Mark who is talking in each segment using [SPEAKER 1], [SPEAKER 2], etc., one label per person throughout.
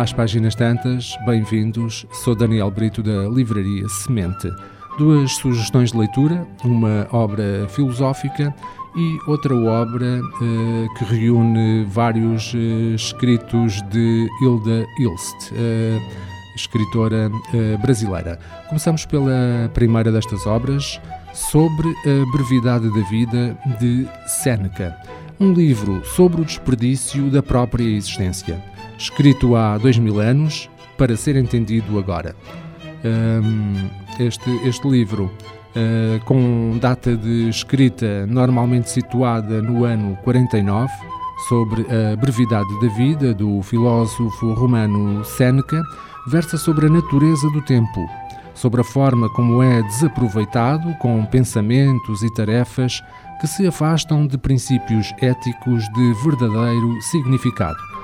[SPEAKER 1] às páginas tantas, bem-vindos. Sou Daniel Brito da Livraria Semente. Duas sugestões de leitura, uma obra filosófica e outra obra uh, que reúne vários uh, escritos de Hilda Ilst, uh, escritora brasileira. Começamos pela primeira destas obras, sobre a brevidade da vida de Séneca, um livro sobre o desperdício da própria existência, escrito há dois mil anos para ser entendido agora. Este, este livro uh, com data de escrita normalmente situada no ano 49, sobre a brevidade da vida do filósofo romano Séneca, versa sobre a natureza do tempo, sobre a forma como é desaproveitado com pensamentos e tarefas que se afastam de princípios éticos de verdadeiro significado.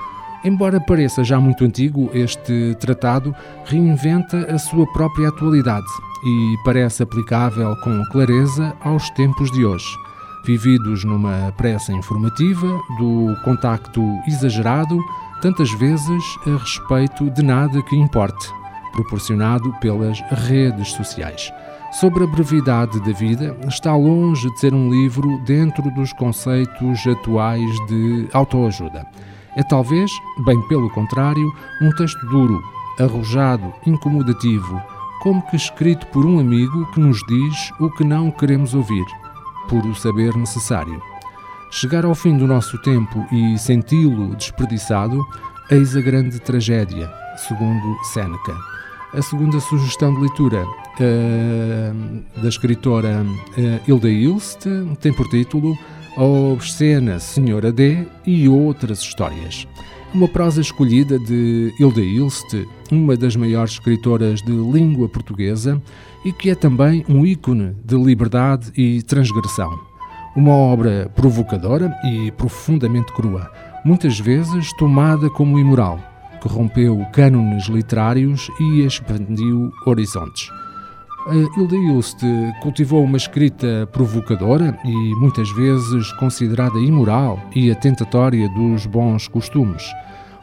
[SPEAKER 1] Embora pareça já muito antigo, este tratado reinventa a sua própria atualidade e parece aplicável com clareza aos tempos de hoje, vividos numa pressa informativa, do contacto exagerado, tantas vezes a respeito de nada que importe, proporcionado pelas redes sociais. Sobre a brevidade da vida, está longe de ser um livro dentro dos conceitos atuais de autoajuda. É talvez, bem pelo contrário, um texto duro, arrojado, incomodativo, como que escrito por um amigo que nos diz o que não queremos ouvir, por o saber necessário. Chegar ao fim do nosso tempo e senti-lo desperdiçado, eis a grande tragédia, segundo Seneca. A segunda sugestão de leitura uh, da escritora uh, Hilda Ilst tem por título A Obscena Senhora D e Outras Histórias uma prosa escolhida de Hilda Ilst, uma das maiores escritoras de língua portuguesa e que é também um ícone de liberdade e transgressão. Uma obra provocadora e profundamente crua, muitas vezes tomada como imoral, que rompeu cânones literários e expandiu horizontes. Hilda Ilst cultivou uma escrita provocadora e muitas vezes considerada imoral e atentatória dos bons costumes.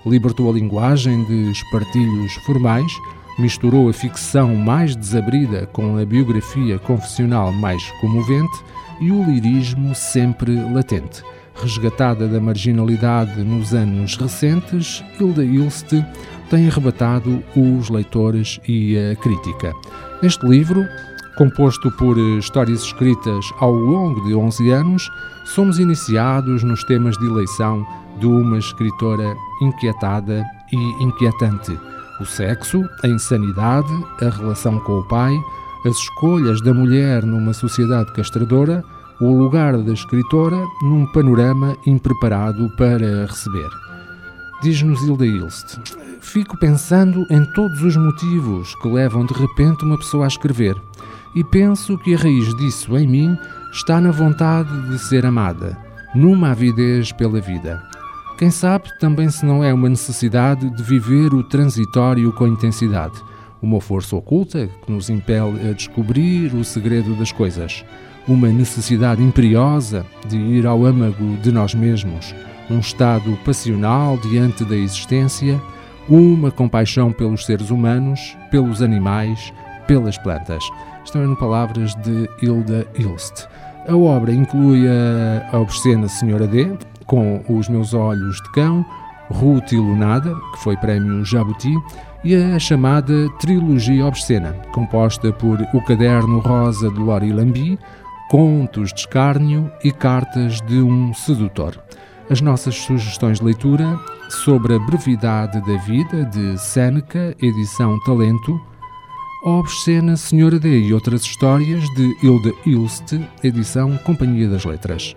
[SPEAKER 1] Libertou a linguagem de espartilhos formais, misturou a ficção mais desabrida com a biografia confessional mais comovente e o lirismo sempre latente. Resgatada da marginalidade nos anos recentes, Hilda Ilst tem arrebatado os leitores e a crítica. Neste livro, composto por histórias escritas ao longo de 11 anos, somos iniciados nos temas de eleição de uma escritora inquietada e inquietante. O sexo, a insanidade, a relação com o pai, as escolhas da mulher numa sociedade castradora, o lugar da escritora num panorama impreparado para receber. Diz-nos Hilda Ilst: Fico pensando em todos os motivos que levam de repente uma pessoa a escrever, e penso que a raiz disso em mim está na vontade de ser amada, numa avidez pela vida. Quem sabe também se não é uma necessidade de viver o transitório com intensidade, uma força oculta que nos impele a descobrir o segredo das coisas, uma necessidade imperiosa de ir ao âmago de nós mesmos um estado passional diante da existência, uma compaixão pelos seres humanos, pelos animais, pelas plantas. Estão em palavras de Hilda Ilst. A obra inclui a, obscena Senhora D, com Os Meus Olhos de Cão, Ruth Ilunada, que foi prémio Jabuti, e a chamada Trilogia Obscena, composta por O Caderno Rosa de Lori Lambi, Contos de Escárnio e Cartas de um Sedutor as nossas sugestões de leitura sobre a brevidade da vida de Seneca, edição Talento, Obscena Senhora D e outras histórias de Hilda Ilst, edição Companhia das Letras.